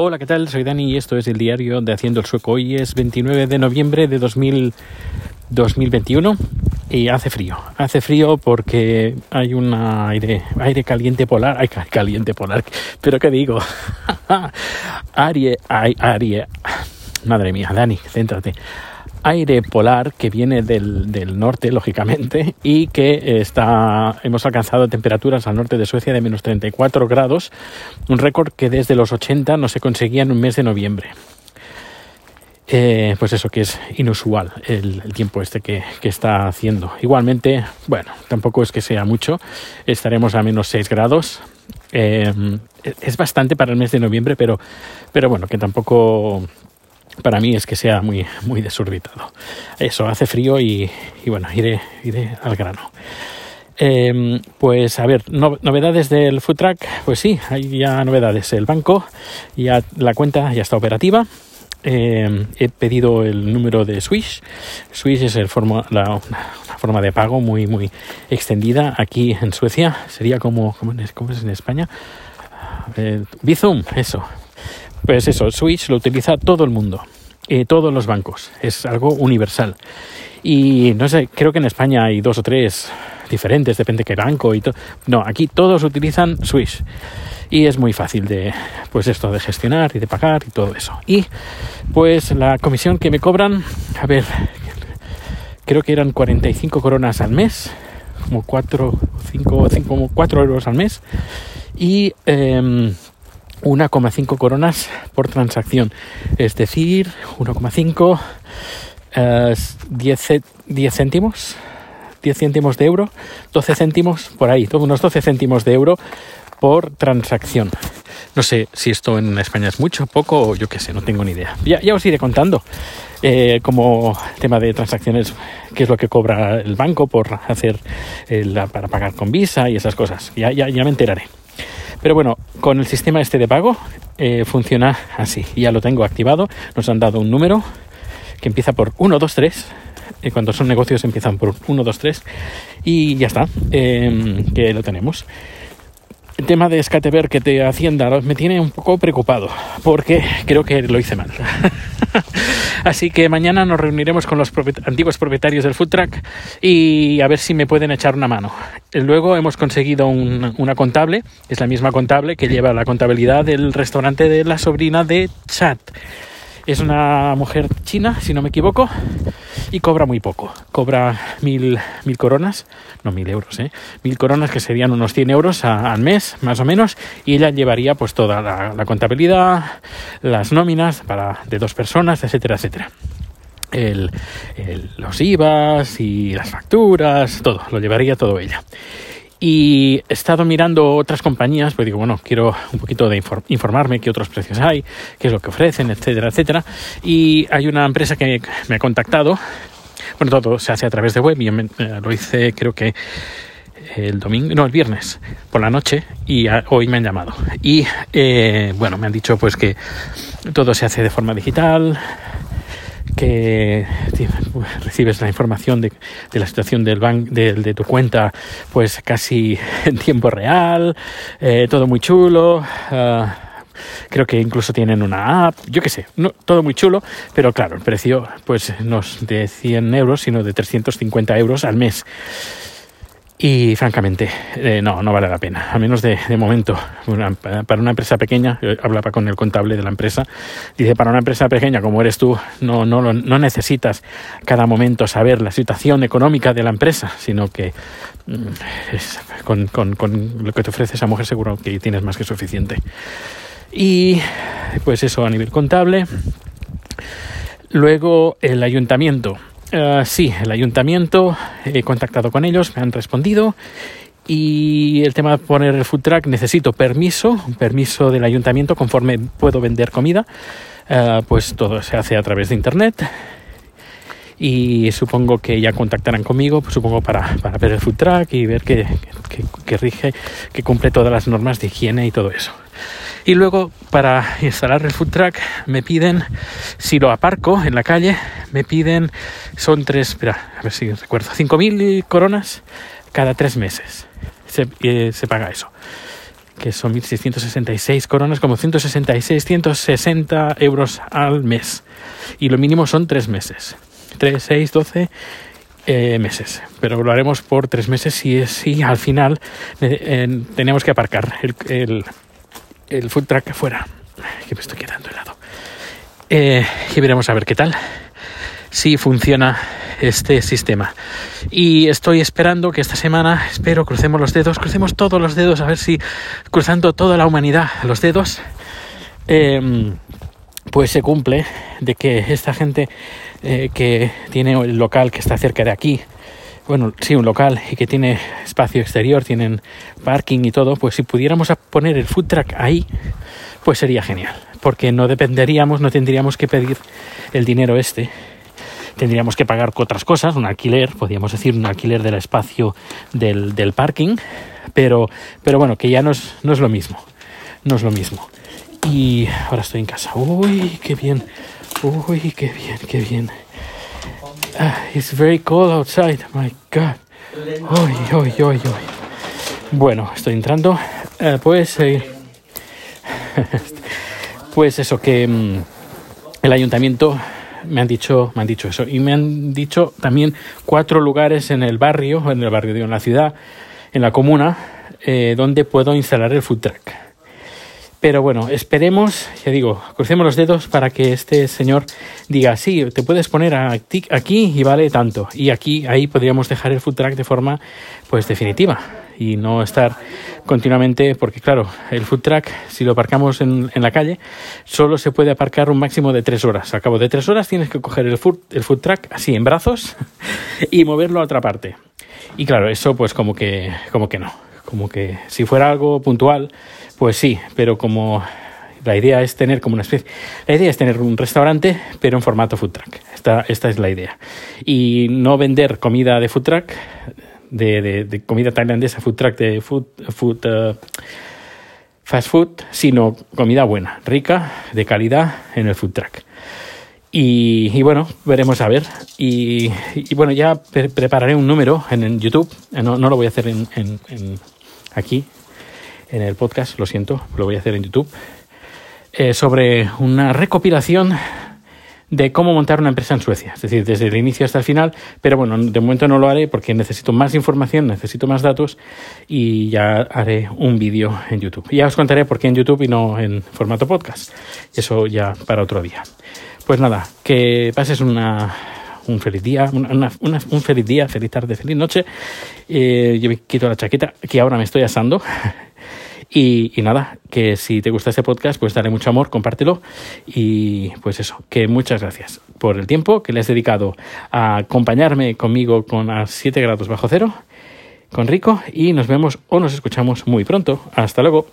Hola, ¿qué tal? Soy Dani y esto es el diario de Haciendo el Sueco. Hoy es 29 de noviembre de 2000, 2021 y hace frío. Hace frío porque hay un aire, aire caliente polar. Ay, caliente polar. ¿Pero qué digo? aire, aire. Madre mía, Dani, céntrate aire polar que viene del, del, norte, lógicamente, y que está, hemos alcanzado temperaturas al norte de Suecia de menos 34 grados, un récord que desde los 80 no se conseguía en un mes de noviembre. Eh, pues eso que es inusual el, tiempo este que, que, está haciendo. Igualmente, bueno, tampoco es que sea mucho, estaremos a menos 6 grados. Eh, es bastante para el mes de noviembre, pero, pero bueno, que tampoco para mí es que sea muy, muy desorbitado. Eso, hace frío y, bueno, iré, iré al grano. Em, pues a ver, novedades del food track, pues sí, hay ya novedades. El banco, ya la cuenta ya está operativa. Em, he pedido el número de Swish. Swish es el forma, la, una, forma de pago muy muy extendida aquí en Suecia. Sería como, como, es en España. Eh, Bizum, eso, pues eso, Switch lo utiliza todo el mundo, eh, todos los bancos, es algo universal. Y no sé, creo que en España hay dos o tres diferentes, depende de qué banco y todo. No, aquí todos utilizan Swish y es muy fácil de pues esto de gestionar y de pagar y todo eso. Y pues la comisión que me cobran, a ver, creo que eran 45 coronas al mes, como 4 5 5 4 euros al mes y eh, 1,5 coronas por transacción, es decir, 1,5 10, 10 céntimos, 10 céntimos de euro, 12 céntimos por ahí, unos 12 céntimos de euro por transacción. No sé si esto en España es mucho, poco o yo qué sé, no tengo ni idea. Ya, os iré contando eh, como tema de transacciones, qué es lo que cobra el banco por hacer para pagar con visa y esas cosas. Ya, ya me enteraré. Pero bueno, con el sistema este de pago eh, funciona así. Ya lo tengo activado. Nos han dado un número que empieza por 123. Y cuando son negocios empiezan por 1, 2, 3 y ya está, em, que lo tenemos. El tema de Skatever que te Hacienda me tiene un poco preocupado porque creo que lo hice mal. Así que mañana nos reuniremos con los antiguos propietarios del food truck y a ver si me pueden echar una mano. Luego hemos conseguido una contable, es la misma contable que lleva la contabilidad del restaurante de la sobrina de Chat. Es una mujer china, si no me equivoco, y cobra muy poco. Cobra mil, mil coronas, no mil euros, ¿eh? Mil coronas que serían unos 100 euros al mes, más o menos, y ella llevaría pues toda la, contabilidad, las nóminas para, de dos personas, etcétera, etcétera. El, los IVAs y las facturas, todo, lo llevaría todo ella. Y he estado mirando otras compañías, pues digo, bueno, quiero un poquito de informarme qué otros precios hay, qué es lo que ofrecen, etcétera, etcétera. Y hay una empresa que me ha contactado. Bueno, todo se hace a través de web y eh, lo hice creo que el domingo, no, el viernes por la noche y hoy me han llamado. Y eh, bueno, me han dicho pues que todo se hace de forma digital, que recibes la información de, la situación del banco de, tu cuenta pues casi en tiempo real eh, todo muy chulo ah, creo que incluso tienen una app yo qué sé todo muy chulo pero claro el precio pues no es de 100 euros sino de 350 euros al mes y francamente, eh, no, no vale la pena, a menos de, momento. para una empresa pequeña, hablaba con el contable de la empresa, dice, para una empresa pequeña como eres tú, no, no, no necesitas cada momento saber la situación económica de la empresa, sino que mm, con, con, con lo que te ofrece esa mujer seguro que tienes más que suficiente. Y pues eso a nivel contable. Luego el ayuntamiento eh, sí, el ayuntamiento, he contactado con ellos, me han respondido y el tema de poner el food truck necesito permiso, permiso del ayuntamiento conforme puedo vender comida, eh, pues todo se hace a través de internet y supongo que ya contactarán conmigo, pues supongo para, para, ver el food truck y ver que, que rige, que cumple todas las normas de higiene y todo eso. Y luego para instalar el food truck me piden, si lo aparco en la calle, me piden, son tres, espera, a ver si recuerdo, 5.000 coronas cada tres meses. Se, eh, se paga eso. que son 1.666 coronas, como 166, 160 euros al mes. Y lo mínimo son tres meses. 3, 6, 12 meses. Pero lo haremos por tres meses si, si al final eh, tenemos que aparcar el, el, el food afuera. Que me estoy quedando helado. Eh, y veremos a ver qué tal. Si funciona este sistema. Y estoy esperando que esta semana, espero, crucemos los dedos, crucemos todos los dedos, a ver si cruzando toda la humanidad los dedos, em, pues se cumple de que esta gente eh, que tiene el local que está cerca de aquí, bueno, sí, un local y que tiene espacio exterior, tienen parking y todo, pues si pudiéramos poner el food truck ahí, pues sería genial, porque no dependeríamos, no tendríamos que pedir el dinero este tendríamos que pagar otras cosas, un alquiler, podríamos decir un alquiler del espacio del, del parking, pero, pero bueno, que ya no es, no es lo mismo, no es lo mismo. Y ahora estoy en casa. Uy, qué bien. Uy, qué bien, qué bien. Ah, it's very cold outside. My God. Uy, uy, uy, uy. Bueno, estoy entrando. Eh, pues, eh, pues eso que mm, el ayuntamiento me han dicho, me han dicho eso. Y me han dicho también cuatro lugares en el barrio, en el barrio, de en la ciudad, en la comuna, eh, donde puedo instalar el food truck. Pero bueno, esperemos, ya digo, crucemos los dedos para que este señor diga, sí, te puedes poner aquí y vale tanto. Y aquí, ahí podríamos dejar el food truck de forma, pues, definitiva y no estar continuamente, porque claro, el food truck, si lo aparcamos en, la calle, solo se puede aparcar un máximo de tres horas. Al cabo de tres horas tienes que coger el food, el food truck así en brazos y moverlo a otra parte. Y claro, eso pues como que, como que no. Como que si fuera algo puntual, pues sí, pero como la idea es tener como una especie. La idea es tener un restaurante, pero en formato food truck. Esta, esta es la idea. Y no vender comida de food truck, de, de, comida tailandesa, food truck de food, food uh, fast food, sino comida buena, rica, de calidad en el food truck. Y, bueno, veremos a ver. Y, bueno, ya pre prepararé un número en, en YouTube. Eh, no, no, lo voy a hacer en, en, aquí, en el podcast, lo siento, lo voy a hacer en YouTube. Eh, sobre una recopilación de cómo montar una empresa en Suecia, es decir, desde el inicio hasta el final, pero bueno, de momento no lo haré porque necesito más información, necesito más datos y ya haré un vídeo en YouTube. Ya os contaré por qué en YouTube y no en formato podcast. Eso ya para otro día. Pues nada, que pases una, un feliz día, una, una, un feliz día, feliz tarde, feliz noche. Eh, yo me quito la chaqueta que ahora me estoy asando. Y, nada, que si te gusta este podcast, pues dale mucho amor, compártelo. Y pues eso, que muchas gracias por el tiempo que le has dedicado a acompañarme conmigo con a 7 grados bajo cero, con Rico. Y nos vemos o nos escuchamos muy pronto. Hasta luego.